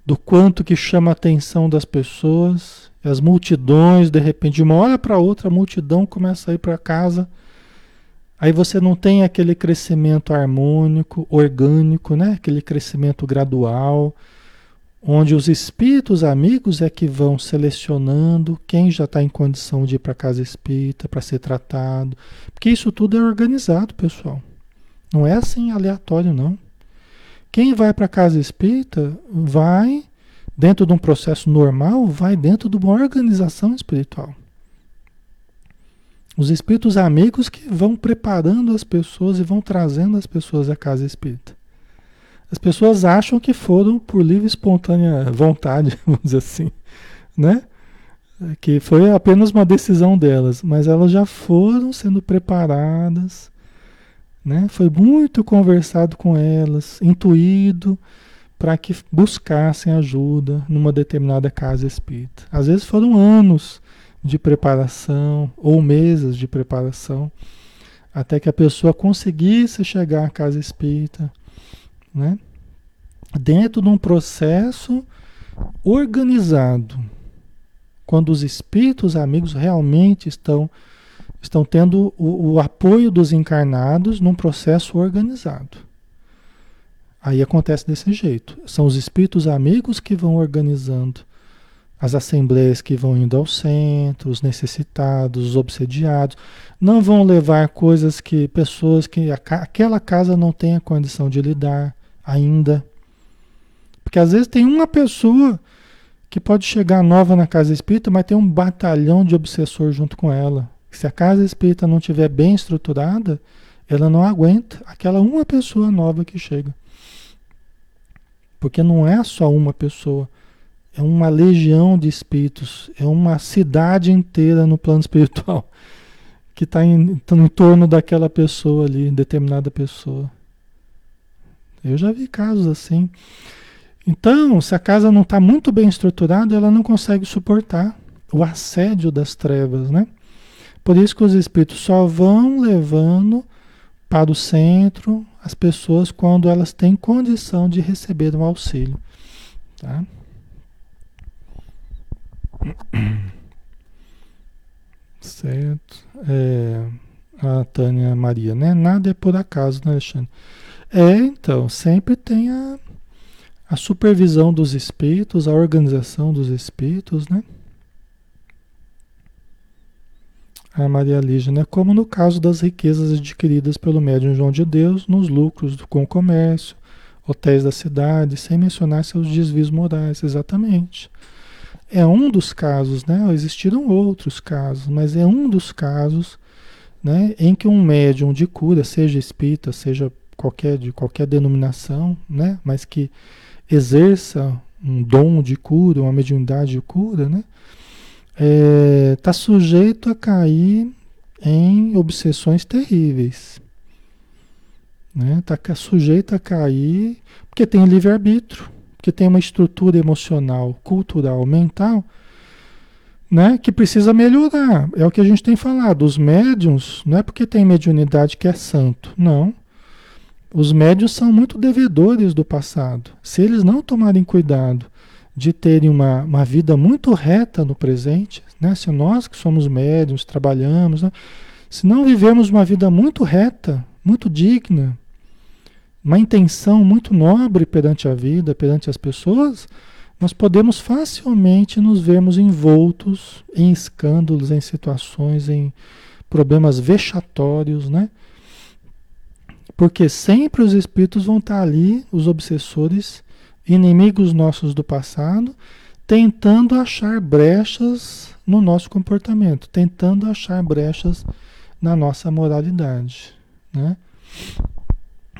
do quanto que chama a atenção das pessoas, as multidões, de repente, de uma hora para outra, a multidão começa a ir para casa. Aí você não tem aquele crescimento harmônico, orgânico, né? Aquele crescimento gradual, onde os espíritos amigos é que vão selecionando quem já está em condição de ir para casa espírita para ser tratado, porque isso tudo é organizado, pessoal. Não é assim aleatório, não. Quem vai para a casa espírita vai, dentro de um processo normal, vai dentro de uma organização espiritual. Os espíritos amigos que vão preparando as pessoas e vão trazendo as pessoas à casa espírita. As pessoas acham que foram por livre e espontânea vontade, vamos dizer assim, né? Que foi apenas uma decisão delas, mas elas já foram sendo preparadas né? Foi muito conversado com elas, intuído para que buscassem ajuda numa determinada casa espírita. Às vezes foram anos de preparação ou meses de preparação até que a pessoa conseguisse chegar à casa espírita, né? Dentro de um processo organizado, quando os espíritos amigos realmente estão estão tendo o, o apoio dos encarnados num processo organizado. Aí acontece desse jeito. São os espíritos amigos que vão organizando as assembleias que vão indo ao centro, os necessitados, os obsediados, não vão levar coisas que pessoas que aquela casa não tem a condição de lidar ainda. Porque às vezes tem uma pessoa que pode chegar nova na casa espírita, mas tem um batalhão de obsessor junto com ela. Se a casa espírita não estiver bem estruturada, ela não aguenta aquela uma pessoa nova que chega. Porque não é só uma pessoa é uma legião de espíritos, é uma cidade inteira no plano espiritual que está em, tá em torno daquela pessoa ali, determinada pessoa. Eu já vi casos assim. Então, se a casa não está muito bem estruturada, ela não consegue suportar o assédio das trevas, né? Por isso que os espíritos só vão levando para o centro as pessoas quando elas têm condição de receber um auxílio, tá? Certo. É, a Tânia Maria, né? Nada é por acaso, né, Alexandre? É, então, sempre tem a, a supervisão dos espíritos, a organização dos espíritos, né? A Maria Lígia, né? Como no caso das riquezas adquiridas pelo médium João de Deus, nos lucros com o comércio, hotéis da cidade, sem mencionar seus desvios morais, exatamente. É um dos casos, né? Existiram outros casos, mas é um dos casos né, em que um médium de cura, seja espírita, seja qualquer, de qualquer denominação, né, mas que exerça um dom de cura, uma mediunidade de cura, né, está é, tá sujeito a cair em obsessões terríveis. Está né, sujeito a cair, porque tem livre-arbítrio que tem uma estrutura emocional, cultural, mental, né, que precisa melhorar. É o que a gente tem falado. Os médiums, não é porque tem mediunidade que é santo, não. Os médios são muito devedores do passado. Se eles não tomarem cuidado de terem uma, uma vida muito reta no presente, né, se nós que somos médiums, trabalhamos, né, se não vivemos uma vida muito reta, muito digna, uma intenção muito nobre perante a vida, perante as pessoas, nós podemos facilmente nos vermos envoltos em escândalos, em situações, em problemas vexatórios, né? Porque sempre os espíritos vão estar ali, os obsessores, inimigos nossos do passado, tentando achar brechas no nosso comportamento, tentando achar brechas na nossa moralidade, né?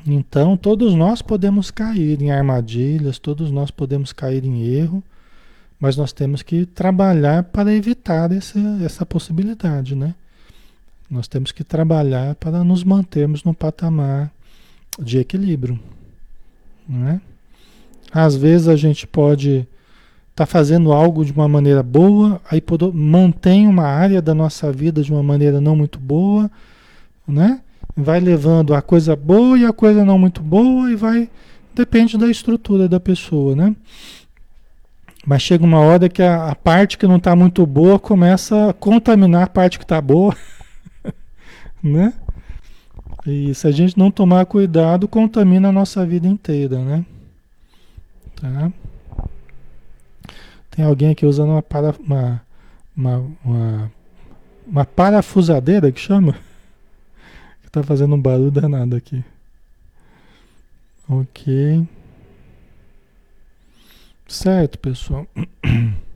Então, todos nós podemos cair em armadilhas, todos nós podemos cair em erro, mas nós temos que trabalhar para evitar essa, essa possibilidade, né? Nós temos que trabalhar para nos mantermos no patamar de equilíbrio, né? Às vezes a gente pode estar tá fazendo algo de uma maneira boa, aí mantém uma área da nossa vida de uma maneira não muito boa, né? vai levando a coisa boa e a coisa não muito boa e vai depende da estrutura da pessoa, né? Mas chega uma hora que a, a parte que não está muito boa começa a contaminar a parte que está boa, né? E se a gente não tomar cuidado, contamina a nossa vida inteira, né? Tá? Tem alguém aqui usando uma, para, uma, uma, uma, uma parafusadeira que chama? Tá fazendo um barulho danado aqui. Ok. Certo, pessoal.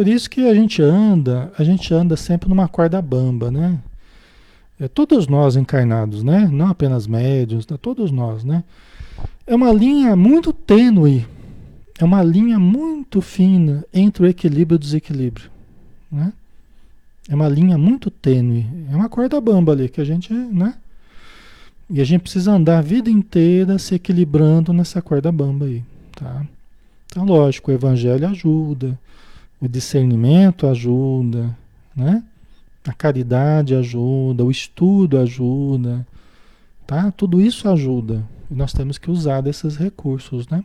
Por isso que a gente anda, a gente anda sempre numa corda bamba, né? É, todos nós encarnados, né? Não apenas médios, né? todos nós, né? É uma linha muito tênue, é uma linha muito fina entre o equilíbrio e o desequilíbrio, né? É uma linha muito tênue. É uma corda bamba ali que a gente, né? E a gente precisa andar a vida inteira se equilibrando nessa corda bamba aí, tá? Então, lógico, o evangelho ajuda, o discernimento ajuda, né? A caridade ajuda, o estudo ajuda, tá? Tudo isso ajuda. E nós temos que usar desses recursos, né?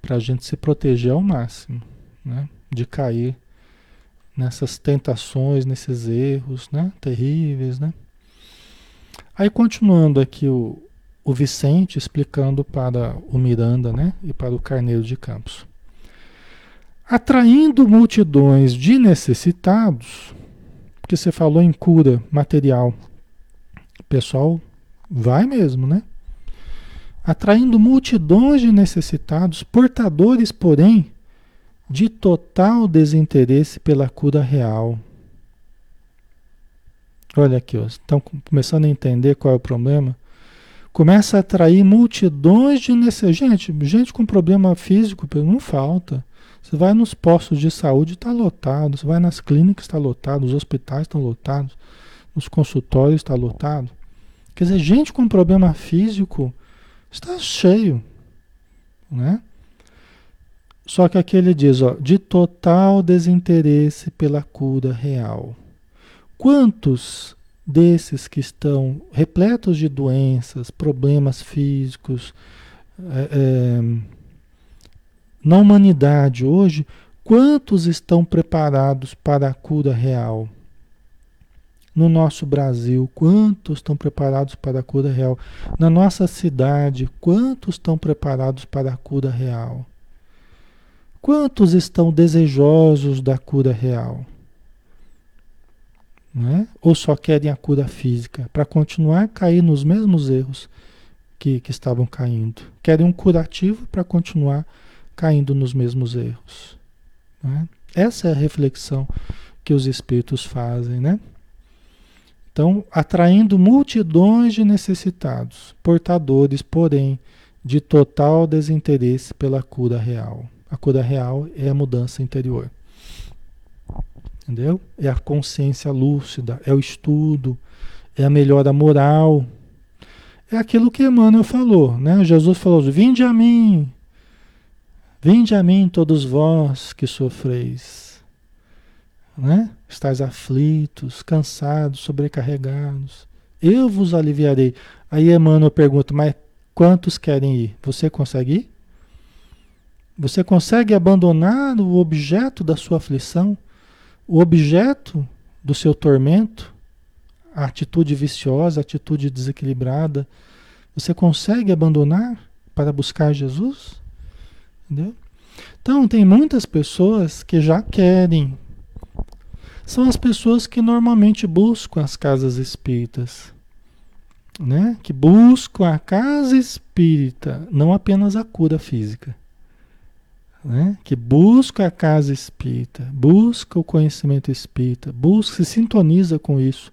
Para a gente se proteger ao máximo, né? De cair nessas tentações, nesses erros, né? Terríveis, né? Aí continuando aqui o, o Vicente explicando para o Miranda, né? E para o Carneiro de Campos. Atraindo multidões de necessitados, porque você falou em cura material, o pessoal vai mesmo, né? Atraindo multidões de necessitados, portadores, porém, de total desinteresse pela cura real. Olha aqui, ó, estão começando a entender qual é o problema. Começa a atrair multidões de necessidades. Gente, gente com problema físico não falta. Você vai nos postos de saúde, está lotado. Você vai nas clínicas, está lotado. Os hospitais estão lotados. Os consultórios está lotado. Quer dizer, gente com problema físico está cheio, né? Só que aqui ele diz, ó, de total desinteresse pela cura real. Quantos desses que estão repletos de doenças, problemas físicos, é, é, na humanidade hoje, quantos estão preparados para a cura real? No nosso Brasil, quantos estão preparados para a cura real? Na nossa cidade, quantos estão preparados para a cura real? Quantos estão desejosos da cura real? Né? Ou só querem a cura física para continuar a cair nos mesmos erros que, que estavam caindo? Querem um curativo para continuar caindo nos mesmos erros. Né? Essa é a reflexão que os espíritos fazem, né? Então, atraindo multidões de necessitados, portadores, porém, de total desinteresse pela cura real. A cura real é a mudança interior. Entendeu? É a consciência lúcida, é o estudo, é a melhora moral. É aquilo que Emmanuel falou, né? Jesus falou: Vinde a mim, vinde a mim todos vós que sofreis, né? Estais aflitos, cansados, sobrecarregados. Eu vos aliviarei. Aí Emmanuel pergunta: Mas quantos querem ir? Você consegue ir? Você consegue abandonar o objeto da sua aflição, o objeto do seu tormento, a atitude viciosa, a atitude desequilibrada? Você consegue abandonar para buscar Jesus? Entendeu? Então, tem muitas pessoas que já querem. São as pessoas que normalmente buscam as casas espíritas. Né? Que buscam a casa espírita, não apenas a cura física né? que busca a casa espírita, busca o conhecimento espírita, busca, se sintoniza com isso.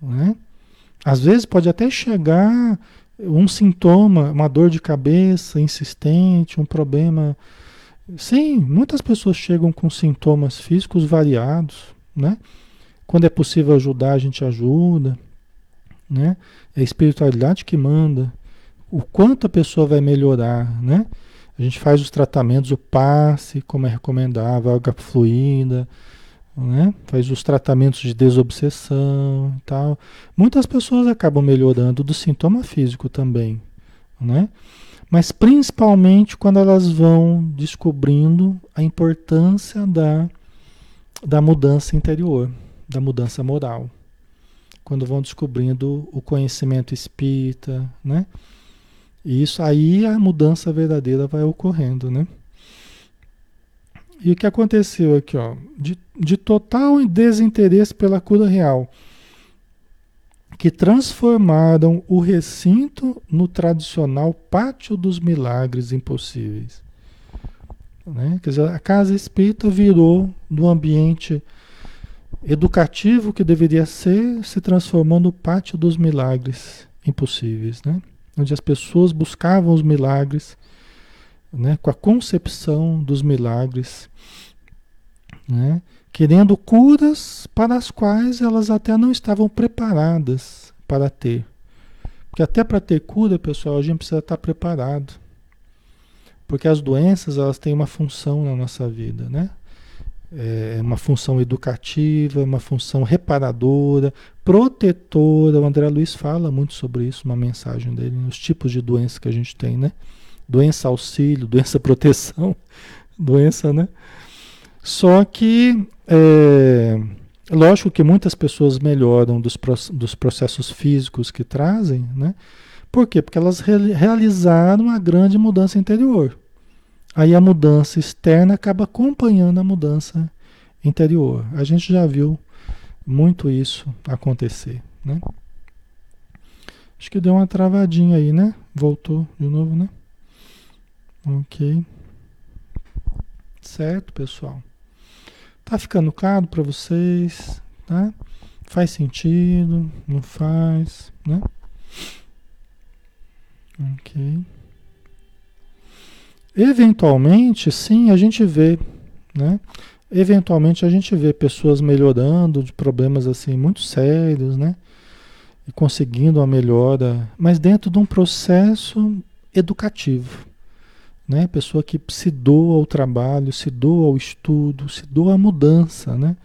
Né? Às vezes pode até chegar um sintoma, uma dor de cabeça insistente, um problema. Sim, muitas pessoas chegam com sintomas físicos variados, né? Quando é possível ajudar, a gente ajuda, né? É a espiritualidade que manda. O quanto a pessoa vai melhorar, né? A gente faz os tratamentos, o passe, como é recomendável, água fluida, né? faz os tratamentos de desobsessão e tal. Muitas pessoas acabam melhorando do sintoma físico também, né? Mas principalmente quando elas vão descobrindo a importância da, da mudança interior, da mudança moral. Quando vão descobrindo o conhecimento espírita, né? E isso aí a mudança verdadeira vai ocorrendo, né? E o que aconteceu aqui, ó, de, de total desinteresse pela cura real, que transformaram o recinto no tradicional pátio dos milagres impossíveis. Né? Quer dizer, a casa espírita virou do ambiente educativo que deveria ser, se transformou no pátio dos milagres impossíveis, né? onde as pessoas buscavam os milagres, né, com a concepção dos milagres, né, querendo curas para as quais elas até não estavam preparadas para ter. Porque até para ter cura, pessoal, a gente precisa estar preparado. Porque as doenças, elas têm uma função na nossa vida, né? é uma função educativa, uma função reparadora, protetora. O André Luiz fala muito sobre isso, uma mensagem dele, nos tipos de doença que a gente tem, né? Doença auxílio, doença proteção, doença, né? Só que, é, lógico que muitas pessoas melhoram dos, dos processos físicos que trazem, né? Por quê? Porque elas realizaram uma grande mudança interior. Aí a mudança externa acaba acompanhando a mudança interior. A gente já viu muito isso acontecer, né? Acho que deu uma travadinha aí, né? Voltou de novo, né? Ok. Certo, pessoal? Tá ficando claro para vocês, tá? Faz sentido? Não faz, né? Ok. Eventualmente, sim, a gente vê, né? Eventualmente a gente vê pessoas melhorando de problemas assim muito sérios, né? E conseguindo uma melhora, mas dentro de um processo educativo, né? Pessoa que se doa ao trabalho, se doa ao estudo, se doa à mudança, né?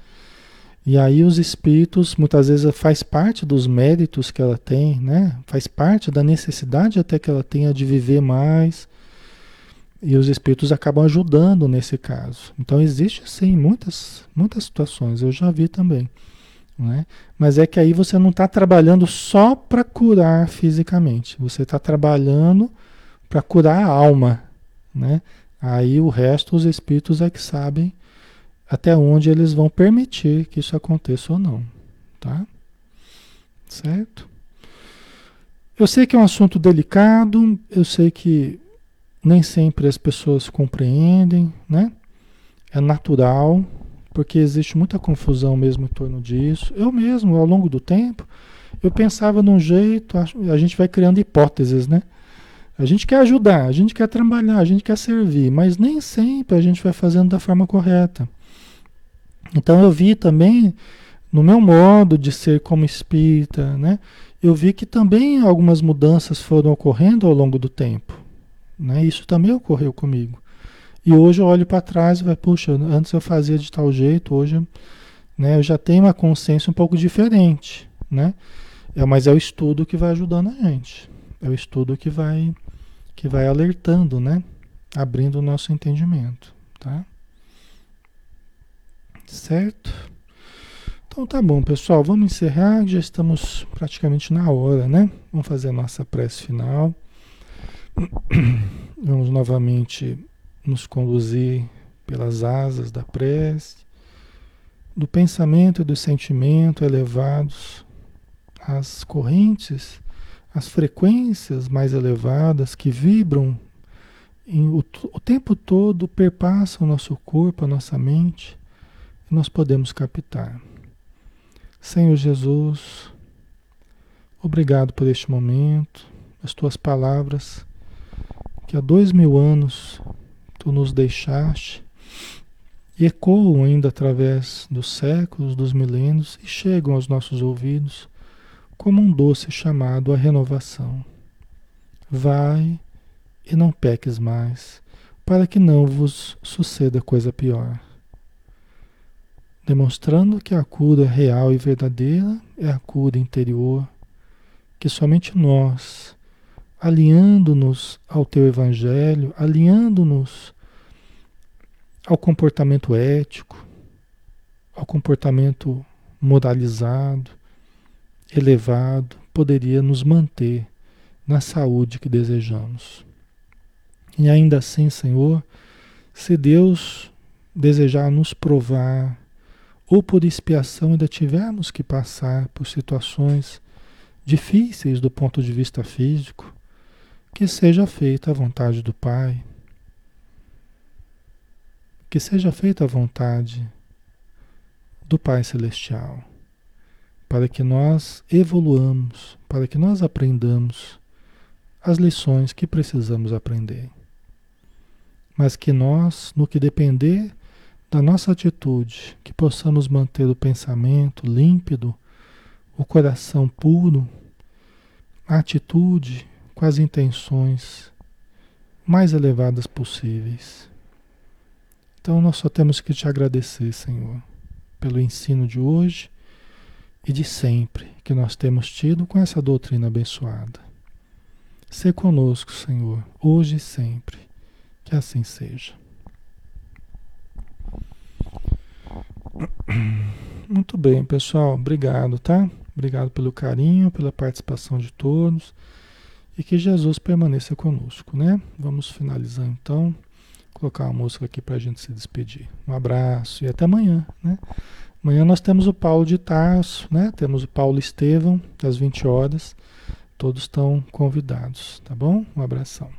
E aí os espíritos muitas vezes faz parte dos méritos que ela tem, né? Faz parte da necessidade até que ela tenha de viver mais. E os espíritos acabam ajudando nesse caso. Então existe sim muitas muitas situações, eu já vi também, né? Mas é que aí você não está trabalhando só para curar fisicamente, você está trabalhando para curar a alma, né? Aí o resto os espíritos é que sabem até onde eles vão permitir que isso aconteça ou não, tá? Certo? Eu sei que é um assunto delicado, eu sei que nem sempre as pessoas compreendem, né? É natural, porque existe muita confusão mesmo em torno disso. Eu mesmo, ao longo do tempo, eu pensava num jeito, a gente vai criando hipóteses, né? A gente quer ajudar, a gente quer trabalhar, a gente quer servir, mas nem sempre a gente vai fazendo da forma correta. Então eu vi também, no meu modo de ser como espírita, né? Eu vi que também algumas mudanças foram ocorrendo ao longo do tempo. Né? Isso também ocorreu comigo. E hoje eu olho para trás e vai, puxa, antes eu fazia de tal jeito, hoje né, eu já tenho uma consciência um pouco diferente. Né? É, mas é o estudo que vai ajudando a gente. É o estudo que vai, que vai alertando, né? abrindo o nosso entendimento. Tá? Certo? Então tá bom, pessoal. Vamos encerrar. Já estamos praticamente na hora, né? Vamos fazer a nossa prece final. Vamos novamente nos conduzir pelas asas da prece, do pensamento e do sentimento elevados às correntes, às frequências mais elevadas que vibram em, o, o tempo todo, perpassam o nosso corpo, a nossa mente nós podemos captar. Senhor Jesus, obrigado por este momento, as tuas palavras, que há dois mil anos tu nos deixaste, ecoam ainda através dos séculos, dos milênios e chegam aos nossos ouvidos como um doce chamado à renovação. Vai e não peques mais, para que não vos suceda coisa pior demonstrando que a cura real e verdadeira é a cura interior, que somente nós, alinhando-nos ao teu evangelho, alinhando-nos ao comportamento ético, ao comportamento moralizado, elevado, poderia nos manter na saúde que desejamos. E ainda assim, Senhor, se Deus desejar nos provar ou por expiação ainda tivermos que passar por situações difíceis do ponto de vista físico, que seja feita a vontade do Pai. Que seja feita a vontade do Pai Celestial, para que nós evoluamos, para que nós aprendamos as lições que precisamos aprender. Mas que nós, no que depender da nossa atitude, que possamos manter o pensamento límpido, o coração puro, a atitude com as intenções mais elevadas possíveis. Então nós só temos que te agradecer, Senhor, pelo ensino de hoje e de sempre que nós temos tido com essa doutrina abençoada. Se conosco, Senhor, hoje e sempre. Que assim seja. Muito bem, pessoal. Obrigado, tá? Obrigado pelo carinho, pela participação de todos. E que Jesus permaneça conosco, né? Vamos finalizar então. Colocar uma música aqui para a gente se despedir. Um abraço e até amanhã, né? Amanhã nós temos o Paulo de Tarso, né? Temos o Paulo Estevão, às 20 horas. Todos estão convidados, tá bom? Um abração.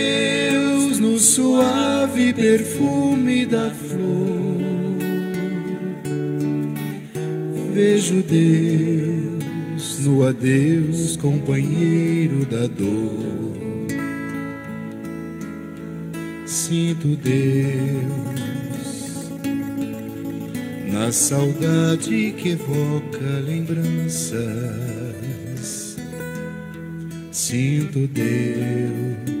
suave perfume da flor. Vejo Deus no adeus, companheiro da dor. Sinto Deus na saudade que evoca lembranças Sinto Deus